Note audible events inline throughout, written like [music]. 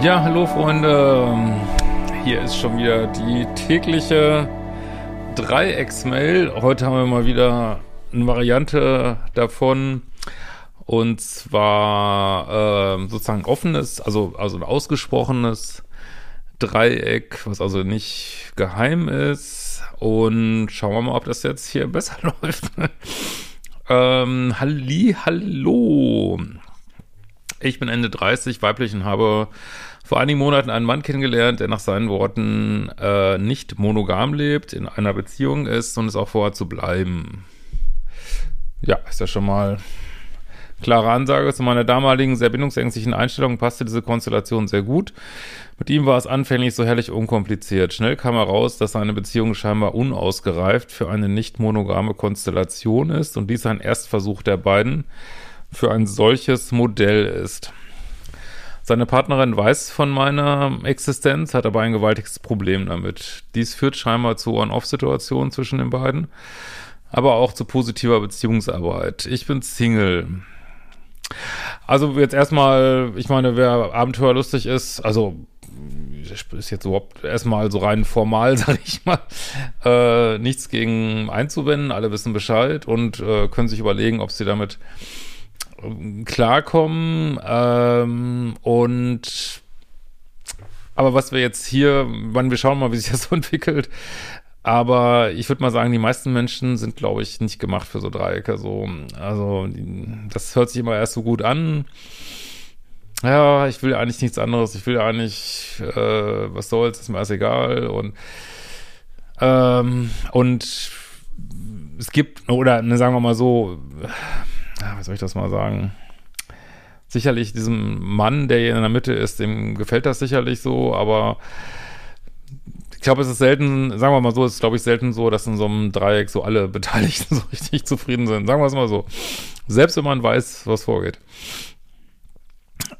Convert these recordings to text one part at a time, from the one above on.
Ja, hallo Freunde. Hier ist schon wieder die tägliche Dreiecksmail. Heute haben wir mal wieder eine Variante davon. Und zwar äh, sozusagen offenes, also, also ein ausgesprochenes Dreieck, was also nicht geheim ist. Und schauen wir mal, ob das jetzt hier [laughs] besser läuft. ähm, Halli, hallo. Ich bin Ende 30, weiblich und habe vor einigen Monaten einen Mann kennengelernt, der nach seinen Worten äh, nicht monogam lebt, in einer Beziehung ist und es auch vorhat zu bleiben. Ja, ist ja schon mal klare Ansage. Zu meiner damaligen sehr bindungsängstlichen Einstellung passte diese Konstellation sehr gut. Mit ihm war es anfänglich so herrlich unkompliziert. Schnell kam heraus, dass seine Beziehung scheinbar unausgereift für eine nicht monogame Konstellation ist und dies ein Erstversuch der beiden für ein solches Modell ist. Seine Partnerin weiß von meiner Existenz, hat aber ein gewaltiges Problem damit. Dies führt scheinbar zu On-Off-Situationen zwischen den beiden, aber auch zu positiver Beziehungsarbeit. Ich bin Single. Also jetzt erstmal, ich meine, wer abenteuerlustig ist, also ist jetzt überhaupt erstmal so rein formal, [laughs] sag ich mal, äh, nichts gegen einzuwenden. Alle wissen Bescheid und äh, können sich überlegen, ob sie damit klarkommen ähm, und aber was wir jetzt hier, wann wir schauen mal, wie sich das so [laughs] entwickelt. Aber ich würde mal sagen, die meisten Menschen sind, glaube ich, nicht gemacht für so Dreiecke. So, also das hört sich immer erst so gut an. Ja, ich will eigentlich nichts anderes. Ich will eigentlich, äh, was soll's, ist mir alles egal. Und ähm, und es gibt, oder ne, sagen wir mal so, wie soll ich das mal sagen? Sicherlich diesem Mann, der hier in der Mitte ist, dem gefällt das sicherlich so, aber ich glaube, es ist selten, sagen wir mal so, es ist, glaube ich, selten so, dass in so einem Dreieck so alle [laughs] Beteiligten so richtig zufrieden sind. Sagen wir es mal so. Selbst wenn man weiß, was vorgeht.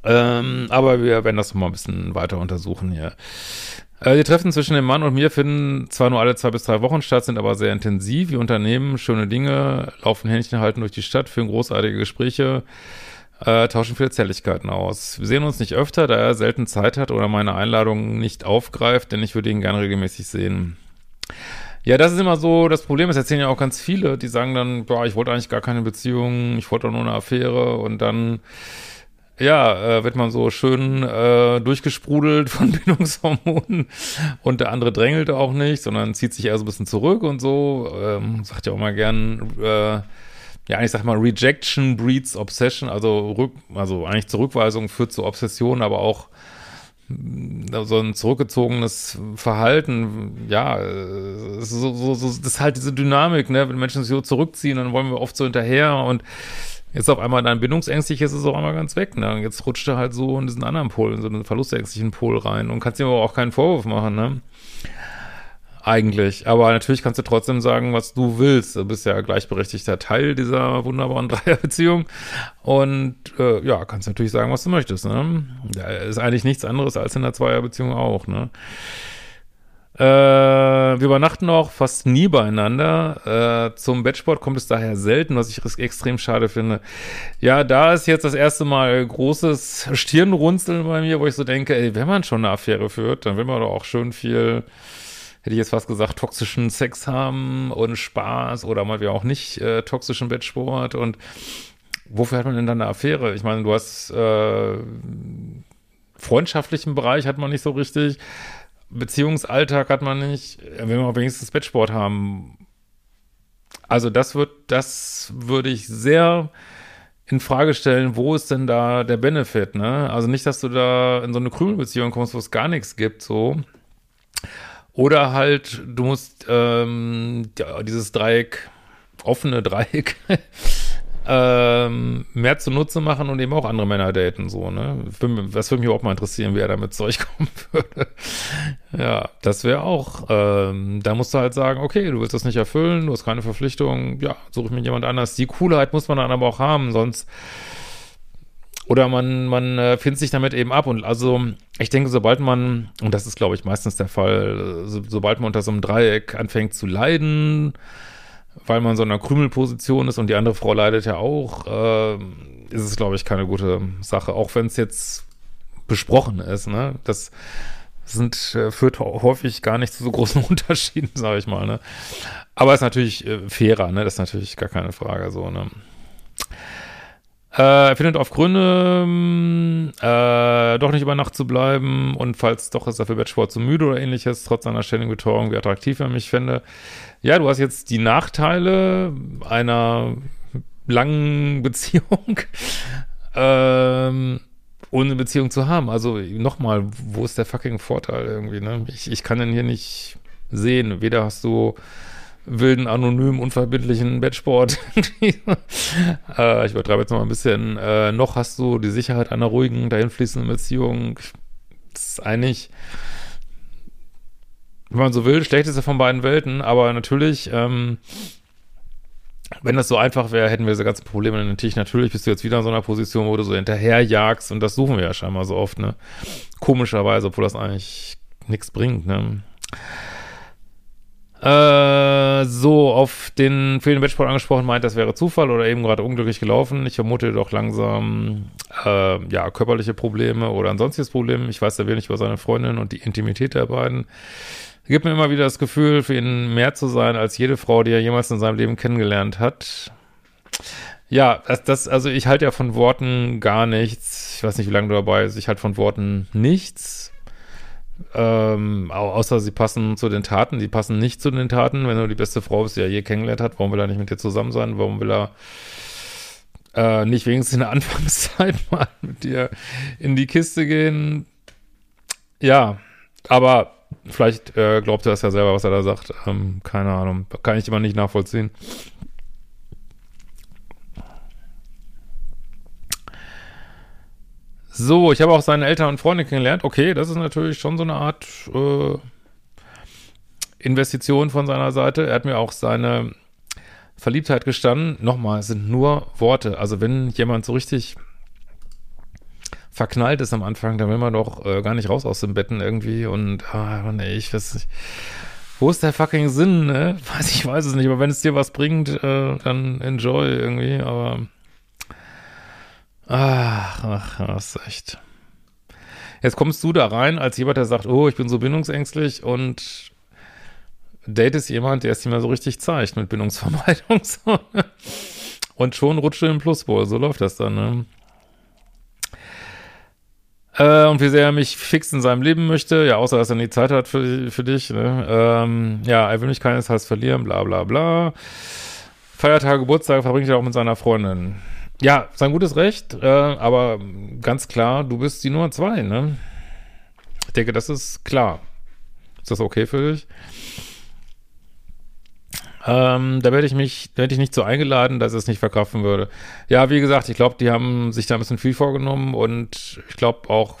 Ähm, aber wir werden das mal ein bisschen weiter untersuchen hier. Äh, die Treffen zwischen dem Mann und mir finden zwar nur alle zwei bis drei Wochen statt, sind aber sehr intensiv. Wir unternehmen schöne Dinge, laufen Händchen halten durch die Stadt, führen großartige Gespräche, äh, tauschen viele Zärtlichkeiten aus. Wir sehen uns nicht öfter, da er selten Zeit hat oder meine Einladung nicht aufgreift, denn ich würde ihn gerne regelmäßig sehen. Ja, das ist immer so das Problem. Das erzählen ja auch ganz viele, die sagen dann, boah, ich wollte eigentlich gar keine Beziehung, ich wollte doch nur eine Affäre und dann ja, äh, wird man so schön äh, durchgesprudelt von [laughs] Bindungshormonen und der andere drängelt auch nicht, sondern zieht sich eher so ein bisschen zurück und so. Ähm, sagt ja auch mal gern, äh, ja, eigentlich sag mal, Rejection breeds Obsession, also rück, also eigentlich Zurückweisung führt zu Obsession, aber auch mm, so ein zurückgezogenes Verhalten, ja, äh, so, so, so, das ist halt diese Dynamik, ne? Wenn Menschen sich so zurückziehen, dann wollen wir oft so hinterher und Jetzt auf einmal dein bindungsängstlich ist es auch einmal ganz weg, ne? Jetzt rutscht er halt so in diesen anderen Pol, in so einen verlustängstlichen Pol rein und kannst ihm aber auch keinen Vorwurf machen, ne? Eigentlich. Aber natürlich kannst du trotzdem sagen, was du willst. Du bist ja gleichberechtigter Teil dieser wunderbaren [laughs] Dreierbeziehung. Und äh, ja, kannst natürlich sagen, was du möchtest, ne? Da ist eigentlich nichts anderes als in der Zweierbeziehung auch, ne? Äh, wir übernachten auch fast nie beieinander. Äh, zum Bettsport kommt es daher selten, was ich extrem schade finde. Ja, da ist jetzt das erste Mal großes Stirnrunzeln bei mir, wo ich so denke, ey, wenn man schon eine Affäre führt, dann will man doch auch schön viel, hätte ich jetzt fast gesagt, toxischen Sex haben und Spaß oder mal wie auch nicht äh, toxischen Bettsport und wofür hat man denn dann eine Affäre? Ich meine, du hast äh, freundschaftlichen Bereich hat man nicht so richtig. Beziehungsalltag hat man nicht, wenn wir wenigstens Bettsport haben. Also das wird, das würde ich sehr in Frage stellen, wo ist denn da der Benefit, ne? Also nicht, dass du da in so eine Krümelbeziehung kommst, wo es gar nichts gibt, so. Oder halt, du musst ähm, ja, dieses Dreieck, offene Dreieck, [laughs] ähm, mehr zunutze machen und eben auch andere Männer daten, so, ne? Was würde mich auch mal interessieren, wie er damit Zeug [laughs] kommen würde. ja, das wäre auch, ähm, da musst du halt sagen, okay, du willst das nicht erfüllen, du hast keine Verpflichtung, ja, suche ich mir jemand anders. Die Coolheit muss man dann aber auch haben, sonst oder man, man äh, findet sich damit eben ab. Und also, ich denke, sobald man, und das ist, glaube ich, meistens der Fall, so, sobald man unter so einem Dreieck anfängt zu leiden, weil man so in einer Krümelposition ist und die andere Frau leidet ja auch, äh, ist es, glaube ich, keine gute Sache. Auch wenn es jetzt besprochen ist, ne? Das sind, äh, führt häufig gar nicht zu so großen [laughs] Unterschieden, sage ich mal, ne? Aber ist natürlich äh, fairer, ne? Das ist natürlich gar keine Frage, so, ne? Äh, er findet auf Gründe, ähm, äh, doch nicht über Nacht zu bleiben und falls doch ist er für Bettsport zu müde oder ähnliches, trotz seiner ständigen Betreuung, wie attraktiv er mich fände. Ja, du hast jetzt die Nachteile einer langen [laughs] Beziehung, ähm, ohne Beziehung zu haben. Also nochmal, wo ist der fucking Vorteil irgendwie, ne? Ich, ich kann den hier nicht sehen. Weder hast du wilden, anonymen, unverbindlichen Bettsport. [laughs] äh, ich übertreibe jetzt noch mal ein bisschen. Äh, noch hast du die Sicherheit einer ruhigen, dahinfließenden Beziehung. Das ist eigentlich, wenn man so will, schlechteste von beiden Welten. Aber natürlich, ähm, wenn das so einfach wäre, hätten wir diese ganzen Probleme natürlich. Natürlich bist du jetzt wieder in so einer Position, wo du so hinterherjagst und das suchen wir ja scheinbar so oft, ne? Komischerweise, obwohl das eigentlich nichts bringt, ne? Äh, so, auf den fehlenden Wettsport angesprochen, meint, das wäre Zufall oder eben gerade unglücklich gelaufen. Ich vermute doch langsam, äh, ja, körperliche Probleme oder ein sonstiges Problem. Ich weiß da wenig über seine Freundin und die Intimität der beiden. Gibt mir immer wieder das Gefühl, für ihn mehr zu sein als jede Frau, die er jemals in seinem Leben kennengelernt hat. Ja, das, das, also ich halte ja von Worten gar nichts. Ich weiß nicht, wie lange du dabei bist. Ich halte von Worten nichts. Ähm, außer sie passen zu den Taten, die passen nicht zu den Taten. Wenn du die beste Frau bist, die er je kennengelernt hat, warum will er nicht mit dir zusammen sein? Warum will er äh, nicht wenigstens in der [laughs] Anfangszeit mal mit dir in die Kiste gehen? Ja, aber vielleicht äh, glaubt er das ja selber, was er da sagt. Ähm, keine Ahnung, kann ich immer nicht nachvollziehen. So, ich habe auch seine Eltern und Freunde kennengelernt. Okay, das ist natürlich schon so eine Art äh, Investition von seiner Seite. Er hat mir auch seine Verliebtheit gestanden. Nochmal, es sind nur Worte. Also wenn jemand so richtig verknallt ist am Anfang, dann will man doch äh, gar nicht raus aus dem Betten irgendwie und ah, nee, ich weiß nicht. Wo ist der fucking Sinn, ne? [laughs] Weiß ich weiß es nicht, aber wenn es dir was bringt, äh, dann enjoy irgendwie, aber Ach, ach, das ist echt. Jetzt kommst du da rein als jemand, der sagt, oh, ich bin so bindungsängstlich und datest jemand, der es dir mal so richtig zeigt mit Bindungsvermeidung. [laughs] So. Und schon rutscht du im Plusbowl. So läuft das dann, ne? Äh, und wie sehr er mich fix in seinem Leben möchte, ja, außer dass er nie Zeit hat für, für dich, ne? Ähm, ja, er will mich keinesfalls verlieren, bla bla bla. Feiertage, Geburtstage verbringt er auch mit seiner Freundin. Ja, sein gutes Recht, äh, aber ganz klar, du bist die Nummer zwei, ne? Ich denke, das ist klar. Ist das okay für dich? Ähm, da werde ich mich, da werde ich nicht so eingeladen, dass es nicht verkraften würde. Ja, wie gesagt, ich glaube, die haben sich da ein bisschen viel vorgenommen und ich glaube auch,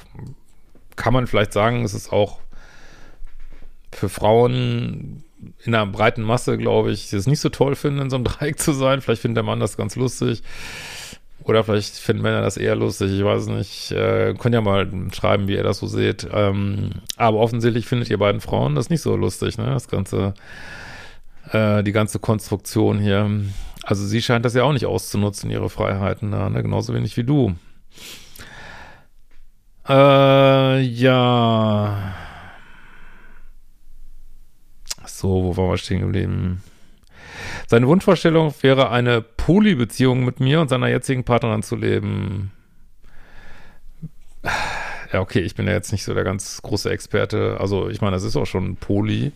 kann man vielleicht sagen, es ist auch für Frauen in einer breiten Masse, glaube ich, es nicht so toll finden, in so einem [laughs] Dreieck zu sein. Vielleicht findet der Mann das ganz lustig. Oder vielleicht finden Männer das eher lustig, ich weiß nicht. Äh, könnt ja mal schreiben, wie ihr das so seht. Ähm, aber offensichtlich findet ihr beiden Frauen das nicht so lustig, ne? Das ganze, äh, die ganze Konstruktion hier. Also sie scheint das ja auch nicht auszunutzen, ihre Freiheiten da, ne? Genauso wenig wie du. Äh, ja. So, wo waren wir stehen geblieben? Seine Wunschvorstellung wäre eine Polybeziehung mit mir und seiner jetzigen Partnerin zu leben. Ja, okay, ich bin ja jetzt nicht so der ganz große Experte. Also, ich meine, das ist auch schon Poly.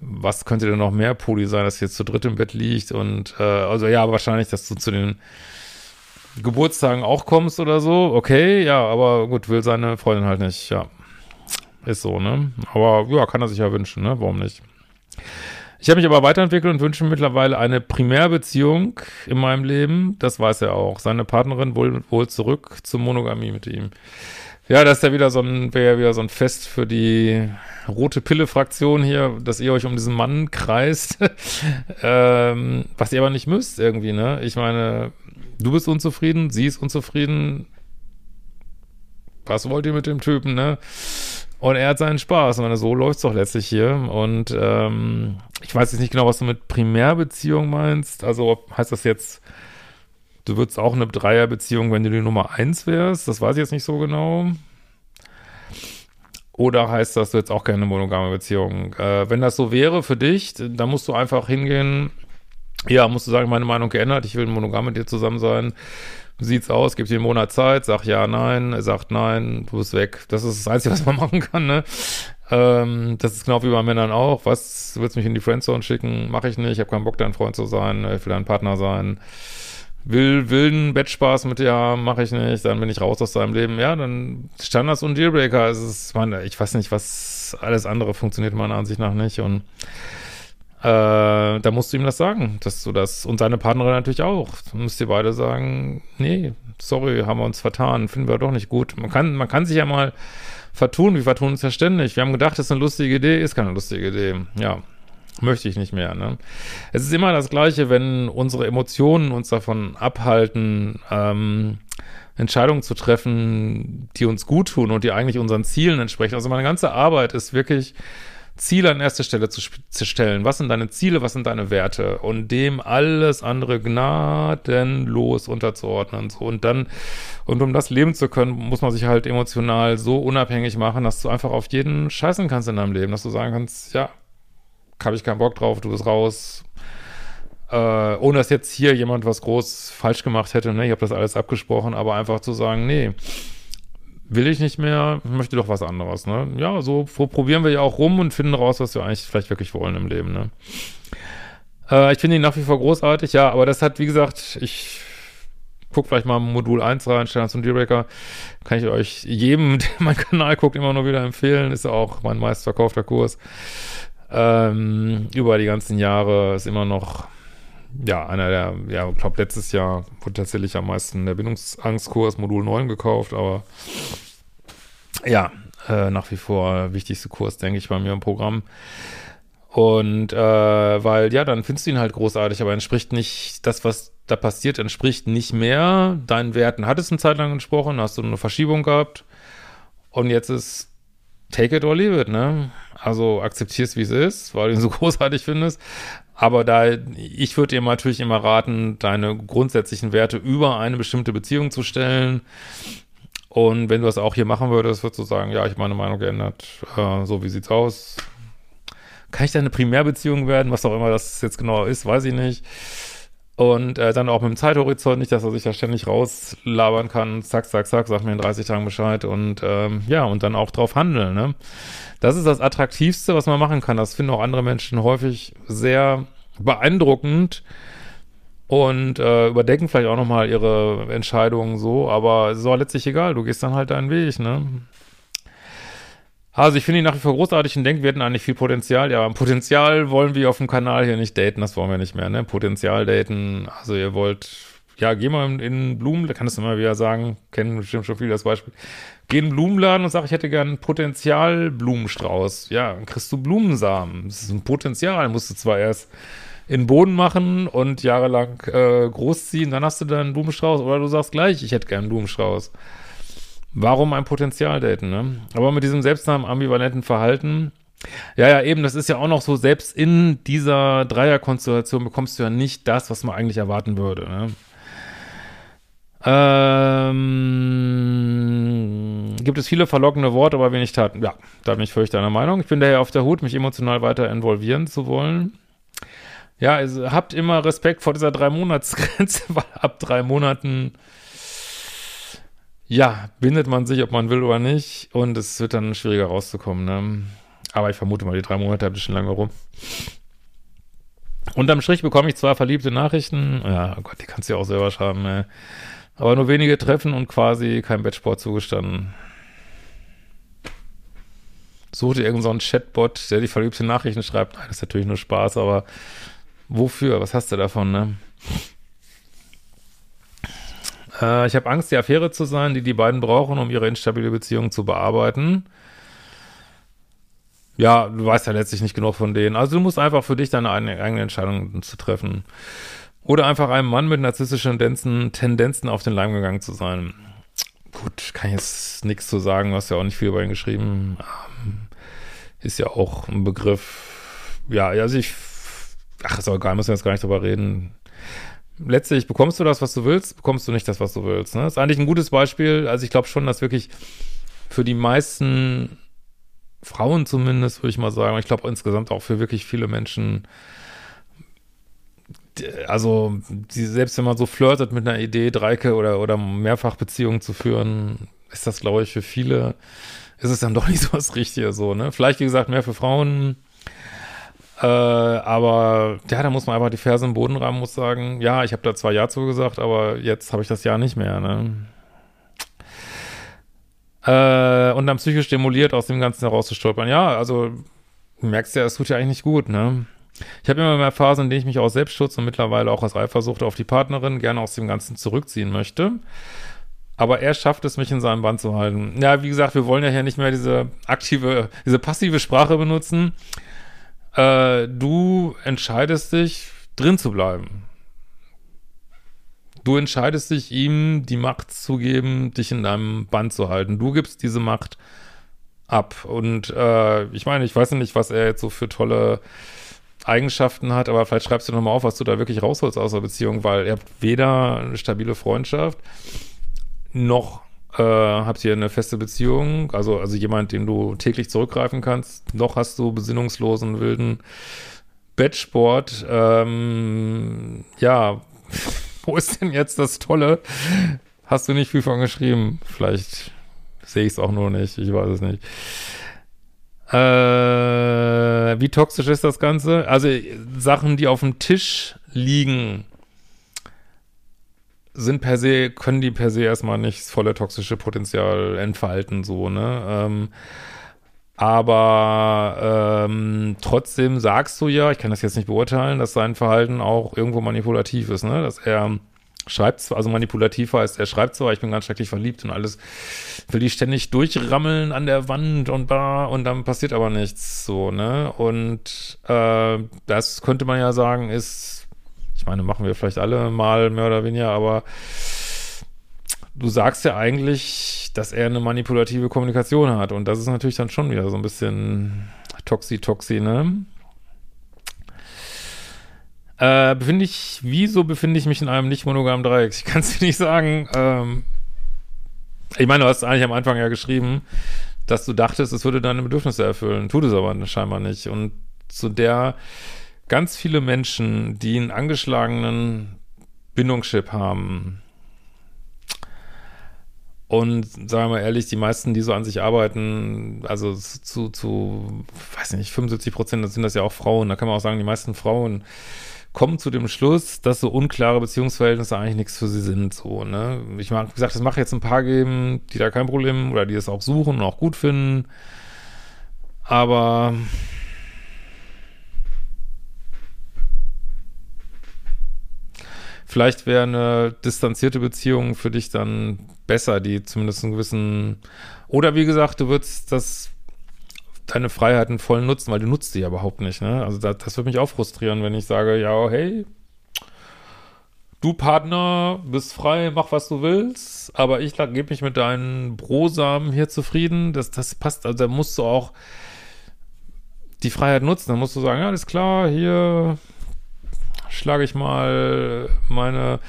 Was könnte denn noch mehr Poly sein, dass jetzt zu dritt im Bett liegt und, äh, also ja, wahrscheinlich, dass du zu den Geburtstagen auch kommst oder so. Okay, ja, aber gut, will seine Freundin halt nicht, ja. Ist so, ne? Aber ja, kann er sich ja wünschen, ne? Warum nicht? Ich habe mich aber weiterentwickelt und wünsche mittlerweile eine Primärbeziehung in meinem Leben. Das weiß er auch. Seine Partnerin wohl, wohl zurück zur Monogamie mit ihm. Ja, das ist ja wieder so ein, wäre ja wieder so ein Fest für die rote Pille-Fraktion hier, dass ihr euch um diesen Mann kreist. [laughs] ähm, was ihr aber nicht müsst irgendwie, ne? Ich meine, du bist unzufrieden, sie ist unzufrieden. Was wollt ihr mit dem Typen, ne? Und er hat seinen Spaß. Und so läuft es doch letztlich hier. Und ähm, ich weiß jetzt nicht genau, was du mit Primärbeziehung meinst. Also heißt das jetzt, du würdest auch eine Dreierbeziehung, wenn du die Nummer eins wärst? Das weiß ich jetzt nicht so genau. Oder heißt das jetzt auch keine monogame Beziehung? Äh, wenn das so wäre für dich, dann musst du einfach hingehen, ja, musst du sagen, meine Meinung geändert, ich will monogam mit dir zusammen sein. Sieht's aus? Gib dir einen Monat Zeit, sag ja, nein, er sagt nein, du bist weg. Das ist das Einzige, was man [laughs] machen kann, ne? Ähm, das ist genau wie bei Männern auch. Was, du willst mich in die Friendzone schicken? Mache ich nicht, ich habe keinen Bock, dein Freund zu sein, ich will dein Partner sein will wilden Bettspaß mit dir haben, mache ich nicht, dann bin ich raus aus deinem Leben. Ja, dann Standards und Dealbreaker. Es ist, meine, ich weiß nicht, was alles andere funktioniert meiner Ansicht nach nicht. Und äh, da musst du ihm das sagen, dass du das, und seine Partnerin natürlich auch. Du musst ihr beide sagen, nee, sorry, haben wir uns vertan, finden wir doch nicht gut. Man kann, man kann sich ja mal vertun, wir vertun uns ja ständig. Wir haben gedacht, das ist eine lustige Idee, ist keine lustige Idee. Ja, möchte ich nicht mehr. Ne? Es ist immer das Gleiche, wenn unsere Emotionen uns davon abhalten, ähm, Entscheidungen zu treffen, die uns gut tun und die eigentlich unseren Zielen entsprechen. Also meine ganze Arbeit ist wirklich, Ziele an erste Stelle zu, zu stellen. Was sind deine Ziele, was sind deine Werte? Und dem alles andere gnadenlos unterzuordnen. So. Und dann, und um das leben zu können, muss man sich halt emotional so unabhängig machen, dass du einfach auf jeden scheißen kannst in deinem Leben, dass du sagen kannst, ja, habe ich keinen Bock drauf, du bist raus. Äh, ohne dass jetzt hier jemand was groß falsch gemacht hätte, ne? Ich habe das alles abgesprochen, aber einfach zu sagen, nee, will ich nicht mehr, möchte doch was anderes, ne? Ja, so, probieren wir ja auch rum und finden raus, was wir eigentlich vielleicht wirklich wollen im Leben, ne? Äh, ich finde ihn nach wie vor großartig, ja, aber das hat, wie gesagt, ich guck vielleicht mal Modul 1 rein, Standards und Dealbreaker. Kann ich euch jedem, [laughs] der meinen Kanal guckt, immer nur wieder empfehlen. Ist auch mein meistverkaufter Kurs ähm, über die ganzen Jahre ist immer noch, ja, einer der, ja, ich glaube, letztes Jahr wurde tatsächlich am meisten der Bindungsangstkurs Modul 9 gekauft, aber ja, äh, nach wie vor wichtigste Kurs, denke ich, bei mir im Programm. Und äh, weil, ja, dann findest du ihn halt großartig, aber entspricht nicht, das, was da passiert, entspricht nicht mehr deinen Werten. Hat es eine Zeit lang entsprochen, hast du eine Verschiebung gehabt und jetzt ist take it or leave it, ne? Also akzeptierst, wie es ist, weil du ihn so [laughs] großartig findest. Aber da, ich würde dir natürlich immer raten, deine grundsätzlichen Werte über eine bestimmte Beziehung zu stellen. Und wenn du das auch hier machen würdest, würdest du sagen, ja, ich habe meine Meinung geändert. Äh, so, wie sieht's aus? Kann ich deine Primärbeziehung werden? Was auch immer das jetzt genau ist, weiß ich nicht. Und äh, dann auch mit dem Zeithorizont, nicht, dass er sich da ständig rauslabern kann, zack, zack, zack, sag mir in 30 Tagen Bescheid und ähm, ja, und dann auch drauf handeln, ne? Das ist das Attraktivste, was man machen kann. Das finden auch andere Menschen häufig sehr beeindruckend und äh, überdenken vielleicht auch nochmal ihre Entscheidungen so, aber es ist auch letztlich egal, du gehst dann halt deinen Weg, ne? Also ich finde ihn nach wie vor großartig und denke, wir hätten eigentlich viel Potenzial. Ja, Potenzial wollen wir auf dem Kanal hier nicht daten, das wollen wir nicht mehr, ne? Potenzial daten, also ihr wollt, ja, geh mal in, in Blumen, da kannst du immer wieder sagen, kennen bestimmt schon viele das Beispiel. Geh in den Blumenladen und sag, ich hätte gern einen Potenzialblumenstrauß. Ja, dann kriegst du Blumensamen. Das ist ein Potenzial, musst du zwar erst in den Boden machen und jahrelang äh, großziehen, dann hast du dann einen Blumenstrauß oder du sagst gleich, ich hätte gern einen Blumenstrauß. Warum ein Potenzial daten, ne? Aber mit diesem selbstnamen ambivalenten Verhalten, ja, ja, eben, das ist ja auch noch so, selbst in dieser Dreierkonstellation bekommst du ja nicht das, was man eigentlich erwarten würde, ne? Ähm, gibt es viele verlockende Worte, aber wenig Taten. Ja, da bin ich völlig deiner Meinung. Ich bin daher auf der Hut, mich emotional weiter involvieren zu wollen. Ja, also habt immer Respekt vor dieser drei Monatsgrenze, [laughs] weil ab drei Monaten ja, bindet man sich, ob man will oder nicht. Und es wird dann schwieriger rauszukommen. Ne? Aber ich vermute mal, die drei Monate ein bisschen lange rum. Unterm Strich bekomme ich zwar verliebte Nachrichten. Ja, oh Gott, die kannst du ja auch selber schreiben. Ey. Aber nur wenige Treffen und quasi kein Bettsport zugestanden. Such dir irgendeinen so Chatbot, der die verliebte Nachrichten schreibt. Nein, das ist natürlich nur Spaß, aber wofür? Was hast du davon, ne? Äh, ich habe Angst, die Affäre zu sein, die die beiden brauchen, um ihre instabile Beziehung zu bearbeiten. Ja, du weißt ja letztlich nicht genug von denen. Also du musst einfach für dich deine eigene, Entscheidung zu treffen. Oder einfach einem Mann mit narzisstischen Tendenzen, Tendenzen auf den Leim gegangen zu sein. Gut, kann ich jetzt nichts zu sagen, du hast ja auch nicht viel über ihn geschrieben. Ähm, ist ja auch ein Begriff. Ja, also ich, ach, ist auch egal, müssen wir jetzt gar nicht drüber reden letztlich bekommst du das, was du willst, bekommst du nicht das, was du willst. Ne? Das ist eigentlich ein gutes Beispiel. Also ich glaube schon, dass wirklich für die meisten Frauen zumindest, würde ich mal sagen. Ich glaube insgesamt auch für wirklich viele Menschen. Also, die, selbst wenn man so flirtet mit einer Idee, Dreike oder, oder Mehrfachbeziehungen zu führen, ist das, glaube ich, für viele, ist es dann doch [laughs] nicht so was Richtige so, ne? Vielleicht, wie gesagt, mehr für Frauen. Äh, aber ja, da muss man einfach die Ferse im Boden rammen, muss sagen, ja, ich habe da zwar Ja zugesagt, aber jetzt habe ich das Ja nicht mehr, ne? Äh, und dann psychisch stimuliert aus dem Ganzen herauszustolpern. Ja, also merkst ja, es tut ja eigentlich nicht gut, ne? Ich habe immer mehr Phasen, in denen ich mich aus Selbstschutz und mittlerweile auch aus Eifersucht auf die Partnerin gerne aus dem Ganzen zurückziehen möchte. Aber er schafft es, mich in seinem Band zu halten. Ja, wie gesagt, wir wollen ja hier nicht mehr diese aktive, diese passive Sprache benutzen. Äh, du entscheidest dich, drin zu bleiben. Du entscheidest dich, ihm die Macht zu geben, dich in deinem Band zu halten. Du gibst diese Macht ab. Und äh, ich meine, ich weiß nicht, was er jetzt so für tolle Eigenschaften hat, aber vielleicht schreibst du nochmal auf, was du da wirklich rausholst aus der Beziehung, weil ihr habt weder eine stabile Freundschaft, noch äh, habt ihr eine feste Beziehung, also, also jemand, den du täglich zurückgreifen kannst, noch hast du besinnungslosen, wilden Bettsport. Ähm, ja, [laughs] wo ist denn jetzt das Tolle? Hast du nicht viel von geschrieben? Vielleicht sehe ich es auch nur nicht, ich weiß es nicht. Äh, wie toxisch ist das Ganze? Also Sachen, die auf dem Tisch liegen, sind per se, können die per se erstmal nicht das volle toxische Potenzial entfalten, so, ne? Ähm, aber ähm, trotzdem sagst du ja, ich kann das jetzt nicht beurteilen, dass sein Verhalten auch irgendwo manipulativ ist, ne? Dass er schreibt zwar, also manipulativ heißt, er schreibt zwar, ich bin ganz schrecklich verliebt und alles, will die ständig durchrammeln an der Wand und da und dann passiert aber nichts, so, ne? Und äh, das könnte man ja sagen, ist ich meine, machen wir vielleicht alle mal mehr oder weniger, aber du sagst ja eigentlich, dass er eine manipulative Kommunikation hat und das ist natürlich dann schon wieder so ein bisschen Toxi-Toxi, ne? Äh, befinde ich, wieso befinde ich mich in einem nicht monogamen Dreieck? Ich kann es dir nicht sagen. Ähm, ich meine, du hast eigentlich am Anfang ja geschrieben, dass du dachtest, es würde deine Bedürfnisse erfüllen. Tut es aber scheinbar nicht. Und zu der ganz viele Menschen, die einen angeschlagenen Bindungschip haben, und sagen wir mal ehrlich, die meisten, die so an sich arbeiten, also zu, zu, weiß nicht, 75 Prozent, sind das ja auch Frauen. Da kann man auch sagen, die meisten Frauen kommen zu dem Schluss, dass so unklare Beziehungsverhältnisse eigentlich nichts für sie sind, so, ne. Ich mag, wie gesagt, es macht jetzt ein paar geben, die da kein Problem, oder die es auch suchen und auch gut finden. Aber vielleicht wäre eine distanzierte Beziehung für dich dann besser, die zumindest einen gewissen, oder wie gesagt, du würdest das, deine Freiheiten voll nutzen, weil du nutzt sie ja überhaupt nicht, ne? Also das, das würde mich auch frustrieren, wenn ich sage, ja, hey, du Partner, bist frei, mach was du willst, aber ich gebe mich mit deinen Brosamen hier zufrieden, das, das passt, also da musst du auch die Freiheit nutzen, dann musst du sagen, ja, alles klar, hier, schlage ich mal meine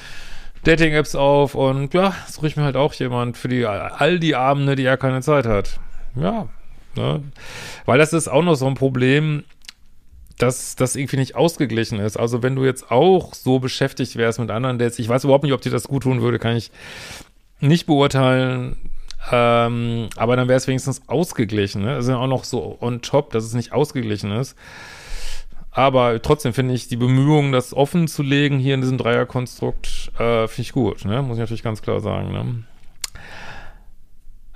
Dating-Apps auf und ja, suche ich mir halt auch jemand für die all die Abende, die er keine Zeit hat. Ja, ne? Weil das ist auch noch so ein Problem, dass das irgendwie nicht ausgeglichen ist. Also wenn du jetzt auch so beschäftigt wärst mit anderen Dates, ich weiß überhaupt nicht, ob dir das gut tun würde, kann ich nicht beurteilen. Ähm, aber dann wäre es wenigstens ausgeglichen. Ne? Das ist ja auch noch so on top, dass es nicht ausgeglichen ist. Aber trotzdem finde ich die Bemühungen, das offen zu legen hier in diesem Dreierkonstrukt, äh, finde ich gut, ne? Muss ich natürlich ganz klar sagen, ne?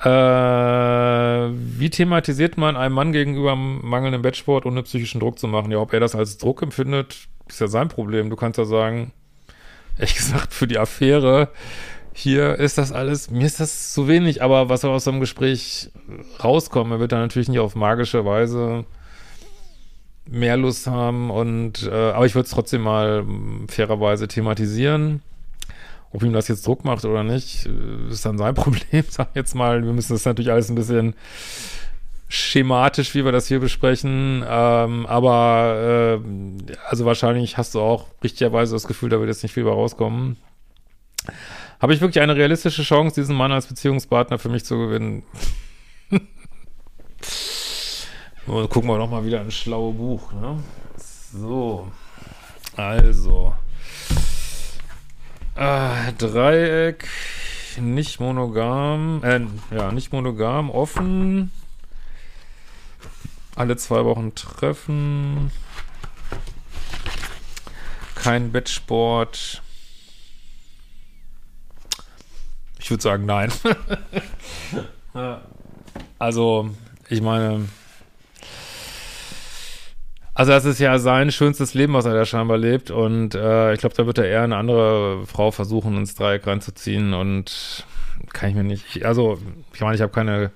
Äh, wie thematisiert man einem Mann gegenüber mangelndem Bettsport, ohne psychischen Druck zu machen? Ja, ob er das als Druck empfindet, ist ja sein Problem. Du kannst ja sagen, ehrlich gesagt, für die Affäre hier ist das alles, mir ist das zu wenig, aber was soll aus so einem Gespräch rauskommen? Er wird da natürlich nicht auf magische Weise mehr Lust haben und äh, aber ich würde es trotzdem mal fairerweise thematisieren. Ob ihm das jetzt Druck macht oder nicht, äh, ist dann sein [laughs] Problem, sag ich jetzt mal. Wir müssen das natürlich alles ein bisschen schematisch, wie wir das hier besprechen. Ähm, aber äh, also wahrscheinlich hast du auch richtigerweise das Gefühl, da wird jetzt nicht viel bei rauskommen. Habe ich wirklich eine realistische Chance, diesen Mann als Beziehungspartner für mich zu gewinnen? [laughs] Und gucken wir nochmal wieder ein schlaues Buch, ne? So. Also. Äh, Dreieck, nicht monogam, äh, ja, nicht monogam, offen. Alle zwei Wochen treffen. Kein Bettsport. Ich würde sagen, nein. [laughs] also, ich meine, also das ist ja sein schönstes Leben, was er da scheinbar lebt. Und äh, ich glaube, da wird er eher eine andere Frau versuchen, ins Dreieck reinzuziehen. Und kann ich mir nicht. Also, ich meine, ich habe keine.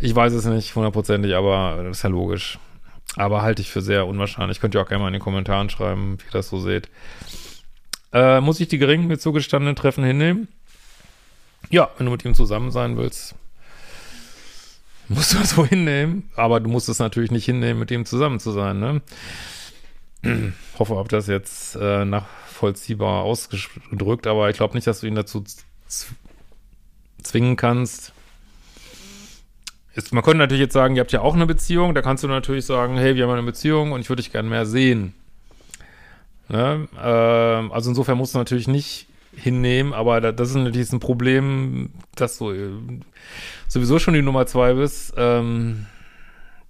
Ich weiß es nicht hundertprozentig, aber das ist ja logisch. Aber halte ich für sehr unwahrscheinlich. Könnt ihr auch gerne mal in den Kommentaren schreiben, wie ihr das so seht. Äh, muss ich die geringen mit zugestandenen Treffen hinnehmen? Ja, wenn du mit ihm zusammen sein willst, [laughs] musst du das so hinnehmen. Aber du musst es natürlich nicht hinnehmen, mit ihm zusammen zu sein, ne? Hoffe, ob das jetzt äh, nachvollziehbar ausgedrückt, aber ich glaube nicht, dass du ihn dazu zwingen kannst. Ist, man könnte natürlich jetzt sagen, ihr habt ja auch eine Beziehung, da kannst du natürlich sagen, hey, wir haben eine Beziehung und ich würde dich gerne mehr sehen. Ne? Äh, also insofern musst du natürlich nicht hinnehmen, aber das ist natürlich ein Problem, dass du äh, sowieso schon die Nummer zwei bist. Ähm,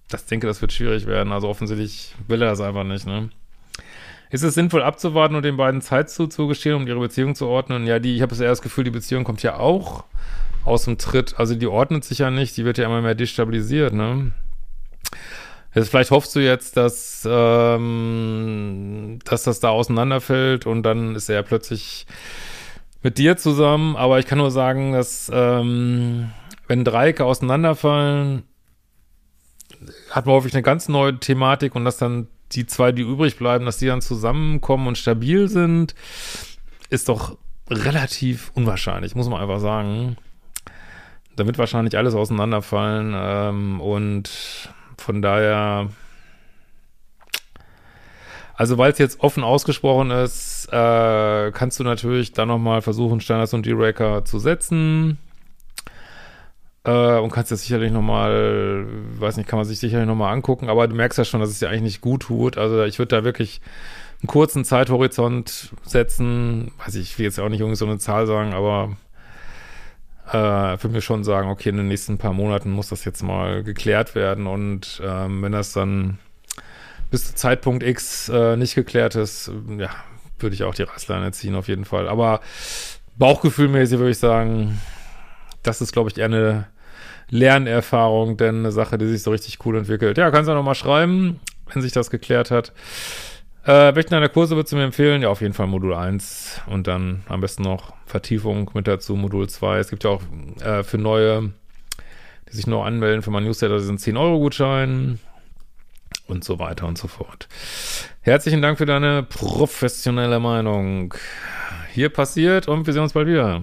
das denke, das wird schwierig werden. Also offensichtlich will er das einfach nicht, ne? Ist es sinnvoll abzuwarten und den beiden Zeit zuzugestehen, um ihre Beziehung zu ordnen? Ja, die, ich habe eher das Gefühl, die Beziehung kommt ja auch aus dem Tritt. Also die ordnet sich ja nicht, die wird ja immer mehr destabilisiert, ne? Jetzt vielleicht hoffst du jetzt, dass, ähm, dass das da auseinanderfällt und dann ist er plötzlich mit dir zusammen, aber ich kann nur sagen, dass ähm, wenn Dreiecke auseinanderfallen, hat man häufig eine ganz neue Thematik und dass dann die zwei, die übrig bleiben, dass die dann zusammenkommen und stabil sind, ist doch relativ unwahrscheinlich, muss man einfach sagen. Da wird wahrscheinlich alles auseinanderfallen ähm, und von daher also weil es jetzt offen ausgesprochen ist, äh, kannst du natürlich dann nochmal versuchen, Standards und D-Raker zu setzen. Äh, und kannst das sicherlich nochmal, weiß nicht, kann man sich sicherlich nochmal angucken, aber du merkst ja schon, dass es dir eigentlich nicht gut tut. Also ich würde da wirklich einen kurzen Zeithorizont setzen. Weiß ich, ich will jetzt auch nicht irgendwie so eine Zahl sagen, aber äh, würde mir schon sagen, okay, in den nächsten paar Monaten muss das jetzt mal geklärt werden und ähm, wenn das dann bis zu Zeitpunkt X äh, nicht geklärt ist, ja, würde ich auch die Reißleine ziehen auf jeden Fall. Aber bauchgefühlmäßig würde ich sagen, das ist, glaube ich, eher eine Lernerfahrung, denn eine Sache, die sich so richtig cool entwickelt. Ja, kannst du nochmal schreiben, wenn sich das geklärt hat. Äh, welchen deiner Kurse würdest du mir empfehlen? Ja, auf jeden Fall Modul 1 und dann am besten noch Vertiefung mit dazu, Modul 2. Es gibt ja auch äh, für neue, die sich noch anmelden für mein Newsletter, diesen 10-Euro-Gutschein und so weiter und so fort. Herzlichen Dank für deine professionelle Meinung. Hier passiert und wir sehen uns bald wieder.